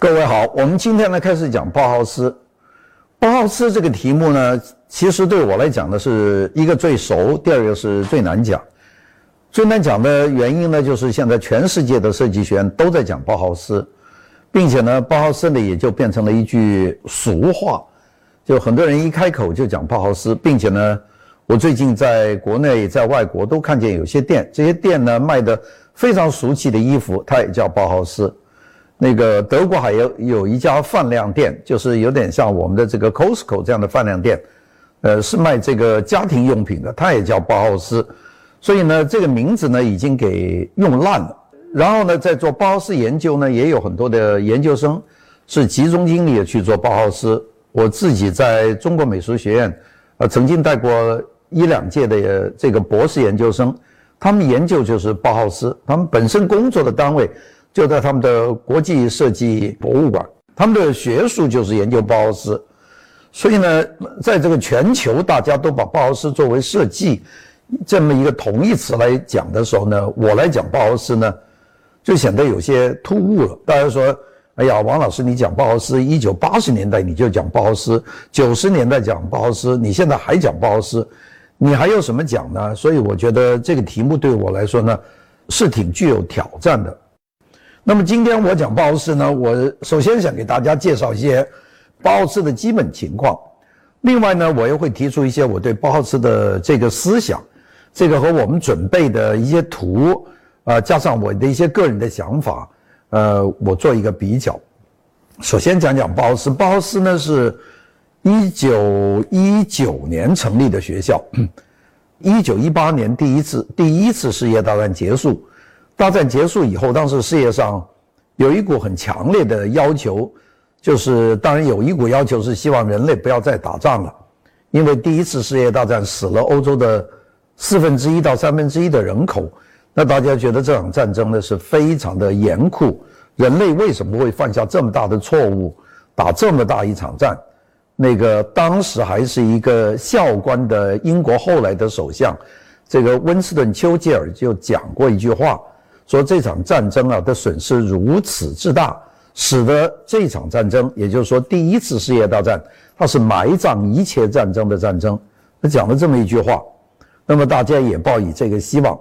各位好，我们今天呢开始讲包豪斯。包豪斯这个题目呢，其实对我来讲呢是一个最熟，第二个是最难讲。最难讲的原因呢，就是现在全世界的设计学院都在讲包豪斯，并且呢，包豪斯呢也就变成了一句俗话，就很多人一开口就讲包豪斯，并且呢，我最近在国内在外国都看见有些店，这些店呢卖的非常俗气的衣服，它也叫包豪斯。那个德国还有有一家饭量店，就是有点像我们的这个 Costco 这样的饭量店，呃，是卖这个家庭用品的，它也叫包豪斯，所以呢，这个名字呢已经给用烂了。然后呢，在做包豪斯研究呢，也有很多的研究生是集中精力去做包豪斯。我自己在中国美术学院，呃，曾经带过一两届的这个博士研究生，他们研究就是包豪斯，他们本身工作的单位。就在他们的国际设计博物馆，他们的学术就是研究包豪斯，所以呢，在这个全球大家都把包豪斯作为设计这么一个同义词来讲的时候呢，我来讲包豪斯呢，就显得有些突兀了。大家说，哎呀，王老师，你讲包豪斯，一九八十年代你就讲包豪斯，九十年代讲包豪斯，你现在还讲包豪斯，你还有什么讲呢？所以我觉得这个题目对我来说呢，是挺具有挑战的。那么今天我讲包豪斯呢，我首先想给大家介绍一些包豪斯的基本情况，另外呢，我又会提出一些我对包豪斯的这个思想，这个和我们准备的一些图，呃，加上我的一些个人的想法，呃，我做一个比较。首先讲讲包豪斯，包豪斯呢是一九一九年成立的学校，一九一八年第一次第一次世界大战结束。大战结束以后，当时世界上有一股很强烈的要求，就是当然有一股要求是希望人类不要再打仗了，因为第一次世界大战死了欧洲的四分之一到三分之一的人口，那大家觉得这场战争呢是非常的严酷，人类为什么会犯下这么大的错误，打这么大一场战？那个当时还是一个校官的英国后来的首相，这个温斯顿·丘吉尔就讲过一句话。说这场战争啊的损失如此之大，使得这场战争，也就是说第一次世界大战，它是埋葬一切战争的战争。他讲了这么一句话，那么大家也抱以这个希望。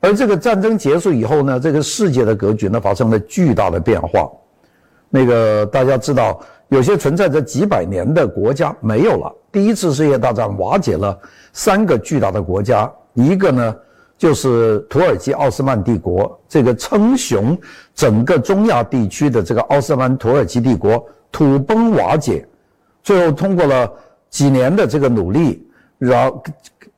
而这个战争结束以后呢，这个世界的格局呢发生了巨大的变化。那个大家知道，有些存在着几百年的国家没有了。第一次世界大战瓦解了三个巨大的国家，一个呢。就是土耳其奥斯曼帝国这个称雄整个中亚地区的这个奥斯曼土耳其帝国土崩瓦解，最后通过了几年的这个努力，然后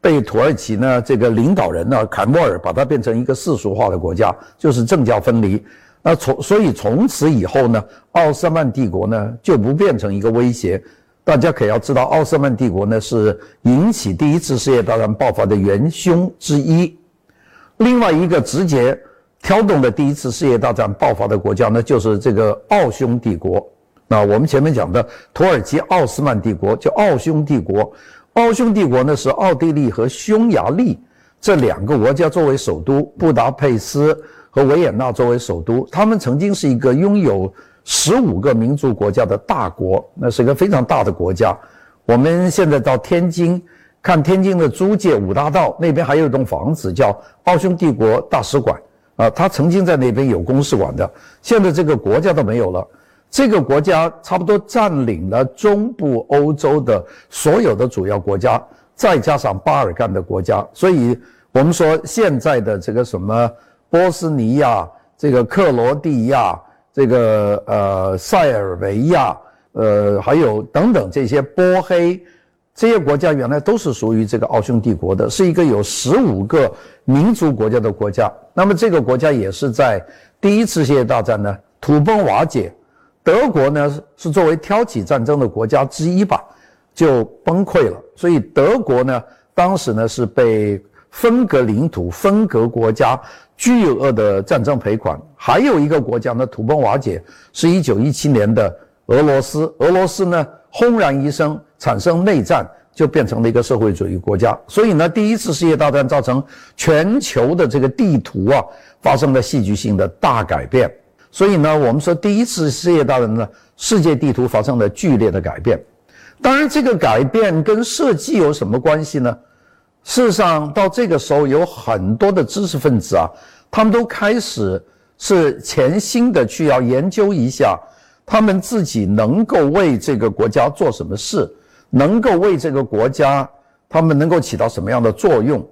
被土耳其呢这个领导人呢凯末尔把它变成一个世俗化的国家，就是政教分离。那从所以从此以后呢，奥斯曼帝国呢就不变成一个威胁。大家可要知道，奥斯曼帝国呢是引起第一次世界大战爆发的元凶之一。另外一个直接挑动的第一次世界大战爆发的国家呢，就是这个奥匈帝国。那我们前面讲的土耳其奥斯曼帝国叫奥匈帝国。奥匈帝国呢是奥地利和匈牙利这两个国家作为首都，布达佩斯和维也纳作为首都。他们曾经是一个拥有十五个民族国家的大国，那是一个非常大的国家。我们现在到天津。看天津的租界五大道那边还有一栋房子，叫奥匈帝国大使馆啊，他曾经在那边有公使馆的，现在这个国家都没有了。这个国家差不多占领了中部欧洲的所有的主要国家，再加上巴尔干的国家，所以我们说现在的这个什么波斯尼亚、这个克罗地亚、这个呃塞尔维亚、呃还有等等这些波黑。这些国家原来都是属于这个奥匈帝国的，是一个有十五个民族国家的国家。那么这个国家也是在第一次世界大战呢土崩瓦解，德国呢是作为挑起战争的国家之一吧，就崩溃了。所以德国呢当时呢是被分割领土、分割国家，巨额的战争赔款。还有一个国家呢土崩瓦解，是一九一七年的俄罗斯。俄罗斯呢轰然一声。产生内战，就变成了一个社会主义国家。所以呢，第一次世界大战造成全球的这个地图啊发生了戏剧性的大改变。所以呢，我们说第一次世界大战呢，世界地图发生了剧烈的改变。当然，这个改变跟设计有什么关系呢？事实上，到这个时候，有很多的知识分子啊，他们都开始是潜心的去要研究一下，他们自己能够为这个国家做什么事，能够为这个国家，他们能够起到什么样的作用。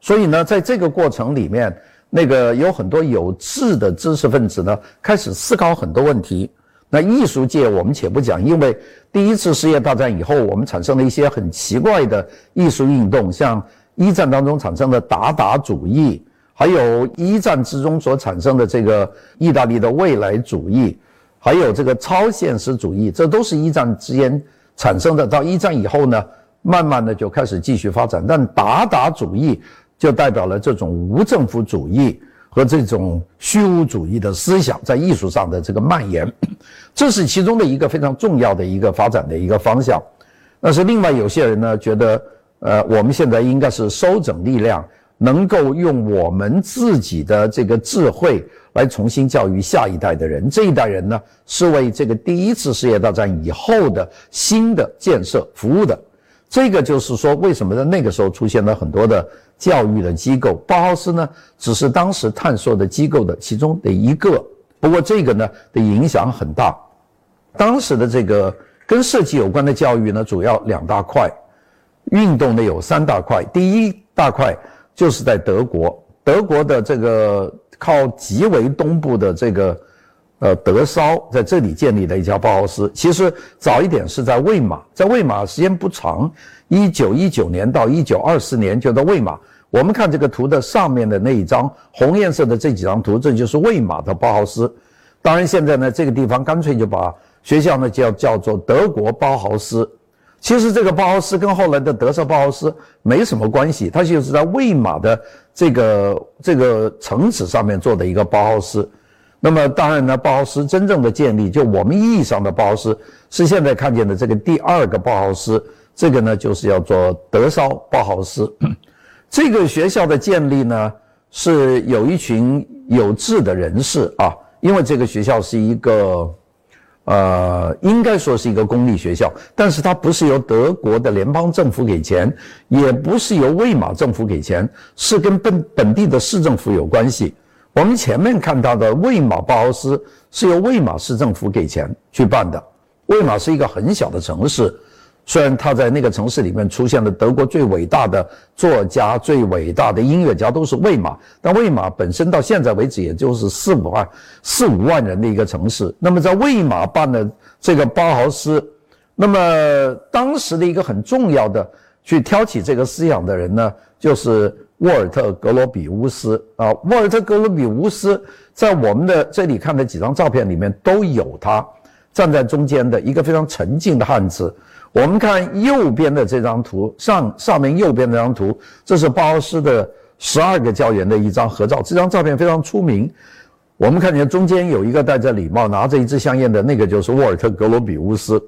所以呢，在这个过程里面，那个有很多有志的知识分子呢，开始思考很多问题。那艺术界我们且不讲，因为第一次世界大战以后，我们产生了一些很奇怪的艺术运动，像一战当中产生的达达主义，还有一战之中所产生的这个意大利的未来主义，还有这个超现实主义，这都是一战之间产生的。到一战以后呢，慢慢的就开始继续发展，但达达主义就代表了这种无政府主义。和这种虚无主义的思想在艺术上的这个蔓延，这是其中的一个非常重要的一个发展的一个方向。但是另外有些人呢觉得，呃，我们现在应该是收整力量，能够用我们自己的这个智慧来重新教育下一代的人。这一代人呢是为这个第一次世界大战以后的新的建设服务的。这个就是说，为什么在那个时候出现了很多的教育的机构？包豪斯呢，只是当时探索的机构的其中的一个。不过这个呢的影响很大。当时的这个跟设计有关的教育呢，主要两大块，运动呢有三大块。第一大块就是在德国，德国的这个靠极为东部的这个。呃，德绍在这里建立的一家包豪斯，其实早一点是在魏玛，在魏玛时间不长，一九一九年到一九二四年就在魏玛。我们看这个图的上面的那一张红颜色的这几张图，这就是魏玛的包豪斯。当然现在呢，这个地方干脆就把学校呢叫叫做德国包豪斯。其实这个包豪斯跟后来的德烧包豪斯没什么关系，它就是在魏玛的这个这个城址上面做的一个包豪斯。那么当然呢，包豪斯真正的建立，就我们意义上的包豪斯，是现在看见的这个第二个包豪斯，这个呢就是叫做德绍包豪斯。这个学校的建立呢，是有一群有志的人士啊，因为这个学校是一个，呃，应该说是一个公立学校，但是它不是由德国的联邦政府给钱，也不是由魏玛政府给钱，是跟本本地的市政府有关系。我们前面看到的魏玛包豪斯是由魏玛市政府给钱去办的。魏玛是一个很小的城市，虽然他在那个城市里面出现了德国最伟大的作家、最伟大的音乐家都是魏玛，但魏玛本身到现在为止也就是四五万、四五万人的一个城市。那么在魏玛办的这个包豪斯，那么当时的一个很重要的去挑起这个思想的人呢，就是。沃尔特·格罗比乌斯啊，沃尔特·格罗比乌斯在我们的这里看的几张照片里面都有他站在中间的一个非常沉静的汉子。我们看右边的这张图，上上面右边这张图，这是包豪斯的十二个教员的一张合照。这张照片非常出名。我们看见中间有一个戴着礼帽、拿着一支香烟的那个，就是沃尔特·格罗比乌斯。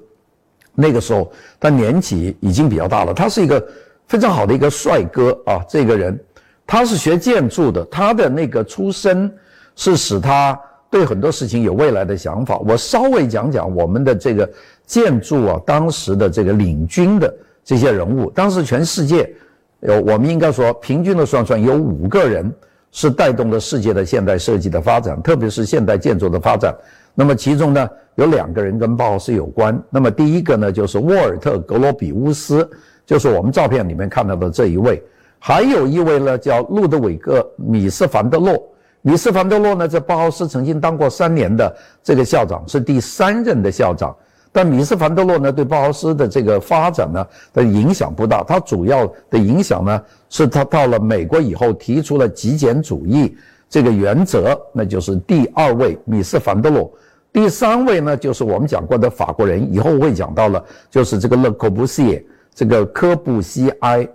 那个时候他年纪已经比较大了，他是一个。非常好的一个帅哥啊！这个人，他是学建筑的，他的那个出身是使他对很多事情有未来的想法。我稍微讲讲我们的这个建筑啊，当时的这个领军的这些人物。当时全世界有，我们应该说平均的算算，有五个人是带动了世界的现代设计的发展，特别是现代建筑的发展。那么其中呢，有两个人跟包豪斯有关。那么第一个呢，就是沃尔特·格罗比乌斯。就是我们照片里面看到的这一位，还有一位呢，叫路德维克·米斯凡德洛。米斯凡德洛呢，在包豪斯曾经当过三年的这个校长，是第三任的校长。但米斯凡德洛呢，对包豪斯的这个发展呢的影响不大。他主要的影响呢，是他到了美国以后提出了极简主义这个原则，那就是第二位米斯凡德洛。第三位呢，就是我们讲过的法国人，以后会讲到了，就是这个勒柯布西耶。这个科布西埃，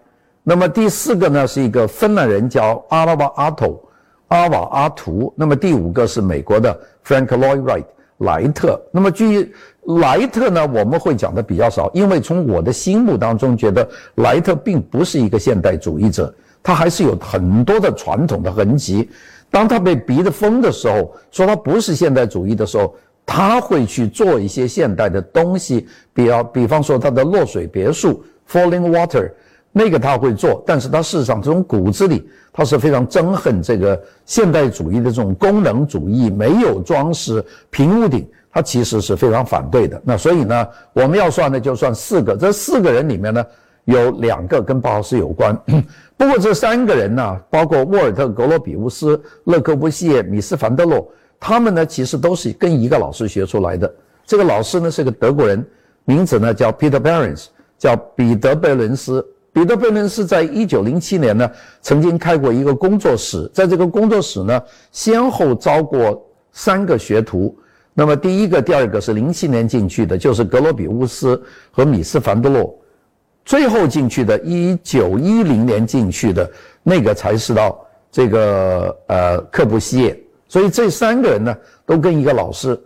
那么第四个呢是一个芬兰人叫阿拉瓦阿图，阿瓦阿图。那么第五个是美国的 Frank Lloyd Wright 莱特。那么据莱特呢，我们会讲的比较少，因为从我的心目当中觉得莱特并不是一个现代主义者，他还是有很多的传统的痕迹。当他被逼得疯的时候，说他不是现代主义的时候，他会去做一些现代的东西，比方比方说他的落水别墅 （Falling Water），那个他会做，但是他事实上这种骨子里他是非常憎恨这个现代主义的这种功能主义，没有装饰平屋顶，他其实是非常反对的。那所以呢，我们要算的就算四个，这四个人里面呢。有两个跟包豪斯有关，不过这三个人呢，包括沃尔特·格罗比乌斯、勒克布西耶、米斯凡德洛，他们呢其实都是跟一个老师学出来的。这个老师呢是个德国人，名字呢叫 Peter Behrens，叫彼得·贝伦斯。彼得·贝伦斯在一九零七年呢曾经开过一个工作室，在这个工作室呢先后招过三个学徒。那么第一个、第二个是零七年进去的，就是格罗比乌斯和米斯凡德洛。最后进去的，一九一零年进去的那个才是到这个呃克布西耶，所以这三个人呢都跟一个老师。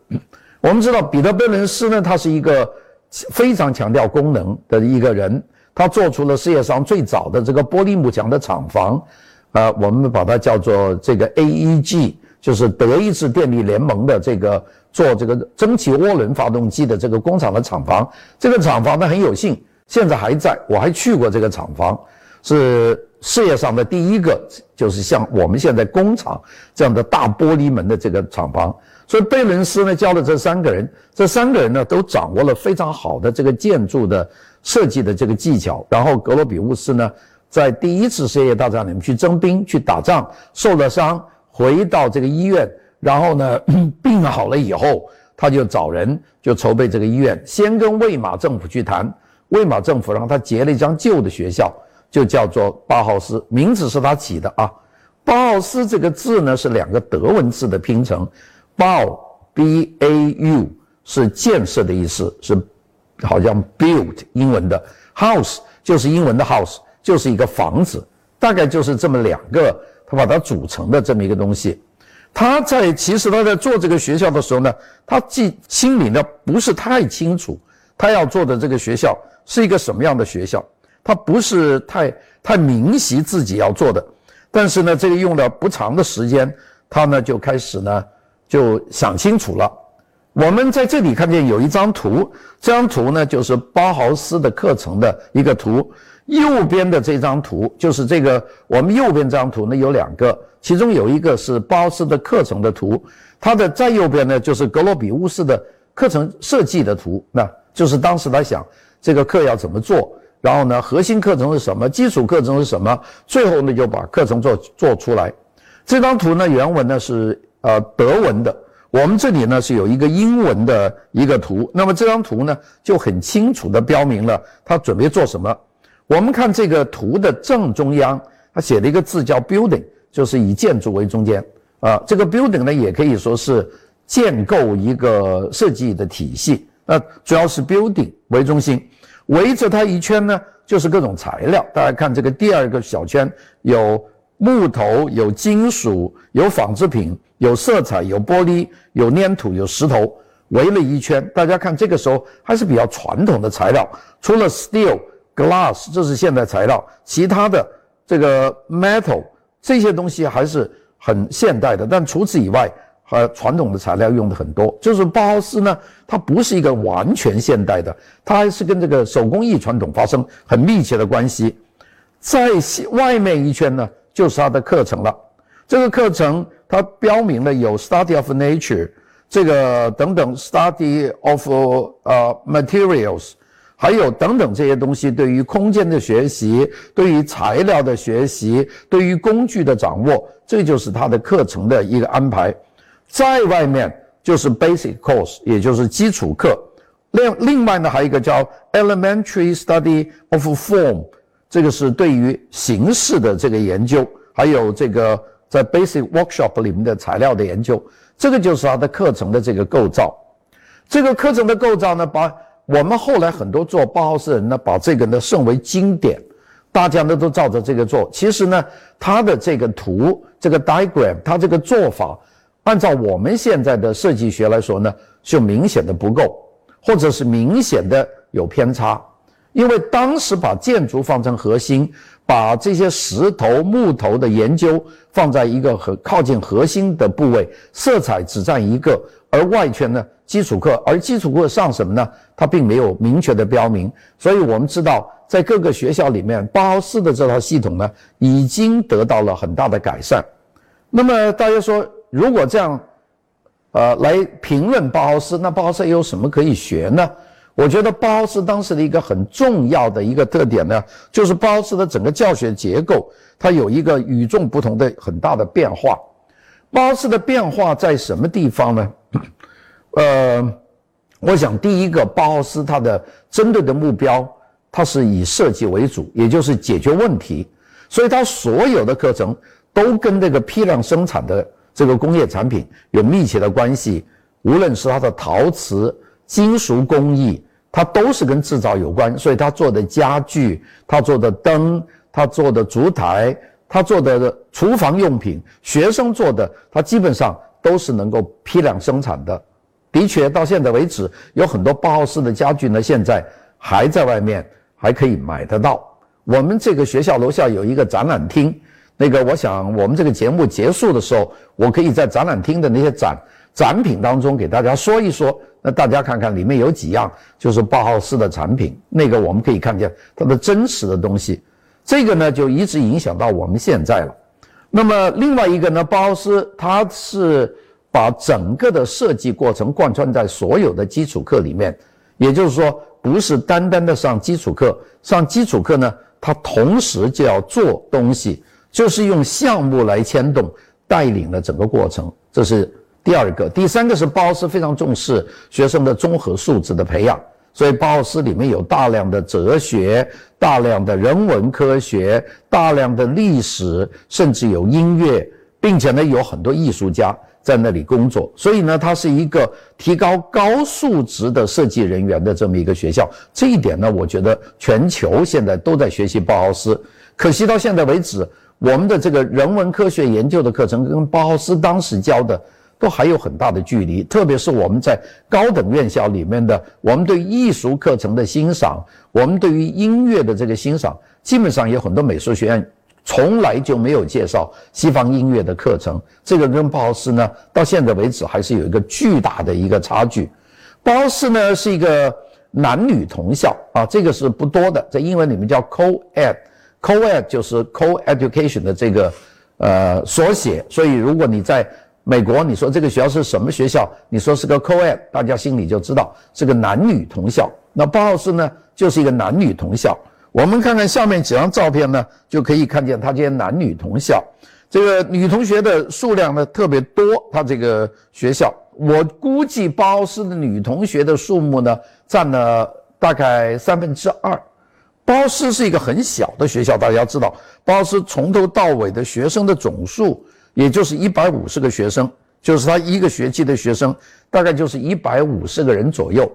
我们知道彼得贝伦斯呢，他是一个非常强调功能的一个人，他做出了世界上最早的这个玻璃幕墙的厂房，啊，我们把它叫做这个 AEG，就是德意志电力联盟的这个做这个蒸汽涡轮发动机的这个工厂的厂房。这个厂房呢很有幸。现在还在，我还去过这个厂房，是世界上的第一个，就是像我们现在工厂这样的大玻璃门的这个厂房。所以贝伦斯呢教了这三个人，这三个人呢都掌握了非常好的这个建筑的设计的这个技巧。然后格罗比乌斯呢，在第一次世界大战里面去征兵去打仗，受了伤，回到这个医院，然后呢 病好了以后，他就找人就筹备这个医院，先跟魏玛政府去谈。魏玛政府让他结了一张旧的学校，就叫做包豪斯，名字是他起的啊。包豪斯这个字呢是两个德文字的拼成，包 B A U 是建设的意思，是好像 build 英文的 house 就是英文的 house 就是一个房子，大概就是这么两个，他把它组成的这么一个东西。他在其实他在做这个学校的时候呢，他既心里呢不是太清楚他要做的这个学校。是一个什么样的学校？他不是太太明晰自己要做的，但是呢，这个用了不长的时间，他呢就开始呢就想清楚了。我们在这里看见有一张图，这张图呢就是包豪斯的课程的一个图。右边的这张图就是这个，我们右边这张图呢有两个，其中有一个是包豪斯的课程的图，它的再右边呢就是格罗比乌斯的课程设计的图，那就是当时他想。这个课要怎么做？然后呢，核心课程是什么？基础课程是什么？最后呢，就把课程做做出来。这张图呢，原文呢是呃德文的，我们这里呢是有一个英文的一个图。那么这张图呢，就很清楚的标明了他准备做什么。我们看这个图的正中央，它写了一个字叫 building，就是以建筑为中间啊。这个 building 呢，也可以说是建构一个设计的体系。那主要是 building 为中心，围着它一圈呢，就是各种材料。大家看这个第二个小圈，有木头、有金属、有纺织品、有色彩、有玻璃、有粘土、有石头，围了一圈。大家看这个时候还是比较传统的材料，除了 steel、glass 这是现代材料，其他的这个 metal 这些东西还是很现代的。但除此以外，和传统的材料用的很多，就是包豪斯呢，它不是一个完全现代的，它还是跟这个手工艺传统发生很密切的关系。在外面一圈呢，就是它的课程了。这个课程它标明了有 study of nature，这个等等 study of 呃 materials，还有等等这些东西，对于空间的学习，对于材料的学习，对于工具的掌握，这就是它的课程的一个安排。在外面就是 basic course，也就是基础课。另另外呢，还有一个叫 elementary study of form，这个是对于形式的这个研究，还有这个在 basic workshop 里面的材料的研究。这个就是它的课程的这个构造。这个课程的构造呢，把我们后来很多做包豪斯人呢，把这个呢设为经典，大家呢都照着这个做。其实呢，它的这个图，这个 diagram，它这个做法。按照我们现在的设计学来说呢，就明显的不够，或者是明显的有偏差。因为当时把建筑放成核心，把这些石头、木头的研究放在一个很靠近核心的部位，色彩只占一个，而外圈呢，基础课，而基础课上什么呢？它并没有明确的标明。所以我们知道，在各个学校里面，包豪斯的这套系统呢，已经得到了很大的改善。那么大家说，如果这样，呃，来评论包豪斯，那包豪斯有什么可以学呢？我觉得包豪斯当时的一个很重要的一个特点呢，就是包豪斯的整个教学结构，它有一个与众不同的很大的变化。包豪斯的变化在什么地方呢？呃，我想第一个，包豪斯它的针对的目标，它是以设计为主，也就是解决问题，所以它所有的课程都跟这个批量生产的这个工业产品有密切的关系，无论是它的陶瓷。金属工艺，它都是跟制造有关，所以他做的家具，他做的灯，他做的烛台，他做的厨房用品，学生做的，他基本上都是能够批量生产的。的确，到现在为止，有很多包豪斯的家具呢，现在还在外面还可以买得到。我们这个学校楼下有一个展览厅，那个我想我们这个节目结束的时候，我可以在展览厅的那些展展品当中给大家说一说。那大家看看里面有几样，就是包豪斯的产品，那个我们可以看见它的真实的东西，这个呢就一直影响到我们现在了。那么另外一个呢，包豪斯它是把整个的设计过程贯穿在所有的基础课里面，也就是说，不是单单的上基础课，上基础课呢，它同时就要做东西，就是用项目来牵动，带领了整个过程，这是。第二个，第三个是包豪斯非常重视学生的综合素质的培养，所以包豪斯里面有大量的哲学、大量的人文科学、大量的历史，甚至有音乐，并且呢有很多艺术家在那里工作，所以呢它是一个提高高素质的设计人员的这么一个学校。这一点呢，我觉得全球现在都在学习包豪斯，可惜到现在为止，我们的这个人文科学研究的课程跟包豪斯当时教的。都还有很大的距离，特别是我们在高等院校里面的，我们对艺术课程的欣赏，我们对于音乐的这个欣赏，基本上有很多美术学院从来就没有介绍西方音乐的课程。这个跟包豪斯呢，到现在为止还是有一个巨大的一个差距。包豪斯呢是一个男女同校啊，这个是不多的，在英文里面叫 co-ed，co-ed 就是 co-education 的这个呃缩写，所以如果你在美国，你说这个学校是什么学校？你说是个 co-ed，大家心里就知道是个男女同校。那包豪斯呢，就是一个男女同校。我们看看下面几张照片呢，就可以看见他这些男女同校。这个女同学的数量呢特别多，他这个学校，我估计包豪斯的女同学的数目呢占了大概三分之二。包豪斯是一个很小的学校，大家知道，包豪斯从头到尾的学生的总数。也就是一百五十个学生，就是他一个学期的学生，大概就是一百五十个人左右。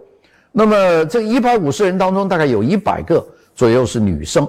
那么这一百五十人当中，大概有一百个左右是女生。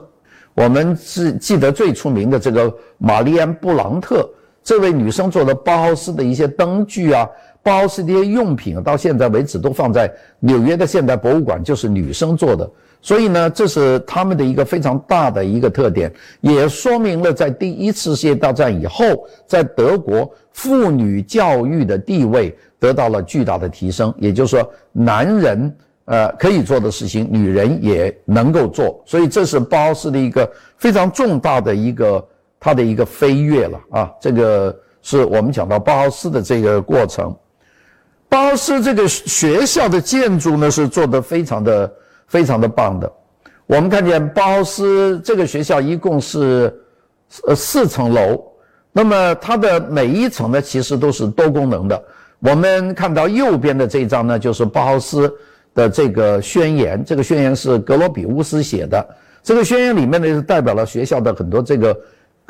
我们是记得最出名的这个玛丽安·布朗特这位女生做的包豪斯的一些灯具啊，包豪斯的一些用品，到现在为止都放在纽约的现代博物馆，就是女生做的。所以呢，这是他们的一个非常大的一个特点，也说明了在第一次世界大战以后，在德国妇女教育的地位得到了巨大的提升。也就是说，男人呃可以做的事情，女人也能够做。所以这是包豪斯的一个非常重大的一个它的一个飞跃了啊！这个是我们讲到包豪斯的这个过程。包豪斯这个学校的建筑呢，是做的非常的。非常的棒的，我们看见包豪斯这个学校一共是呃四层楼，那么它的每一层呢其实都是多功能的。我们看到右边的这张呢，就是包豪斯的这个宣言，这个宣言是格罗比乌斯写的。这个宣言里面呢是代表了学校的很多这个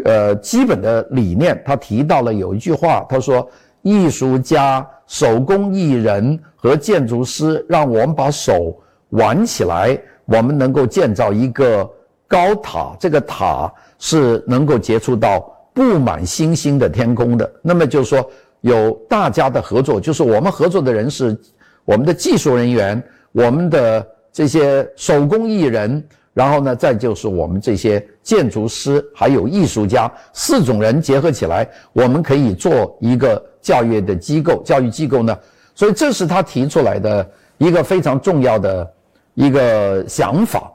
呃基本的理念。他提到了有一句话，他说：“艺术家、手工艺人和建筑师，让我们把手。”玩起来，我们能够建造一个高塔，这个塔是能够接触到布满星星的天空的。那么就是说，有大家的合作，就是我们合作的人是我们的技术人员，我们的这些手工艺人，然后呢，再就是我们这些建筑师还有艺术家四种人结合起来，我们可以做一个教育的机构，教育机构呢，所以这是他提出来的一个非常重要的一个想法。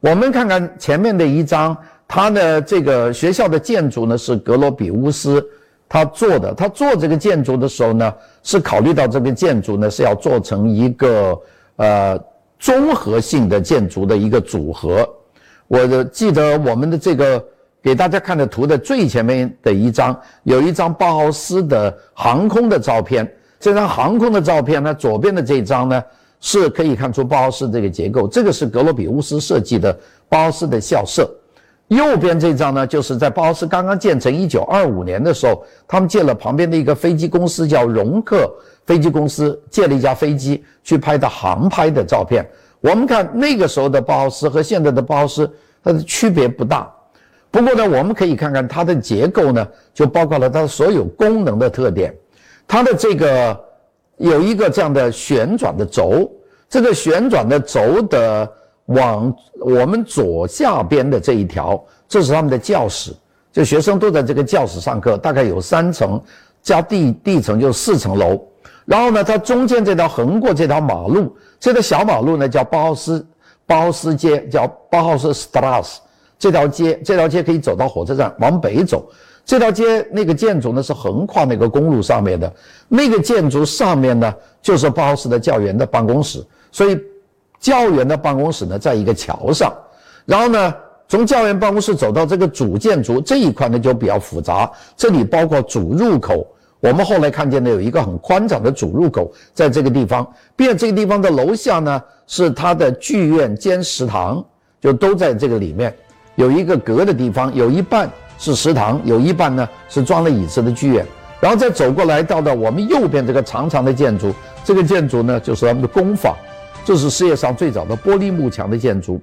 我们看看前面的一张，他的这个学校的建筑呢是格罗比乌斯他做的，他做这个建筑的时候呢，是考虑到这个建筑呢是要做成一个呃。综合性的建筑的一个组合，我记得我们的这个给大家看的图的最前面的一张，有一张包豪斯的航空的照片。这张航空的照片呢，左边的这张呢，是可以看出包豪斯这个结构。这个是格罗比乌斯设计的包豪斯的校舍。右边这张呢，就是在包豪斯刚刚建成一九二五年的时候，他们借了旁边的一个飞机公司叫荣克。飞机公司借了一架飞机去拍的航拍的照片。我们看那个时候的包豪斯和现在的包豪斯，它的区别不大。不过呢，我们可以看看它的结构呢，就包括了它所有功能的特点。它的这个有一个这样的旋转的轴，这个旋转的轴的往我们左下边的这一条，这是他们的教室，就学生都在这个教室上课，大概有三层加地地层就四层楼。然后呢，它中间这条横过这条马路，这条小马路呢叫包豪斯包豪斯街，叫包豪斯 strass。这条街，这条街可以走到火车站，往北走。这条街那个建筑呢是横跨那个公路上面的，那个建筑上面呢就是包豪斯的教员的办公室。所以，教员的办公室呢在一个桥上。然后呢，从教员办公室走到这个主建筑这一块呢就比较复杂，这里包括主入口。我们后来看见呢，有一个很宽敞的主入口，在这个地方，并且这个地方的楼下呢是它的剧院兼食堂，就都在这个里面，有一个隔的地方，有一半是食堂，有一半呢是装了椅子的剧院。然后再走过来，到到我们右边这个长长的建筑，这个建筑呢就是他们的工坊，这是世界上最早的玻璃幕墙的建筑。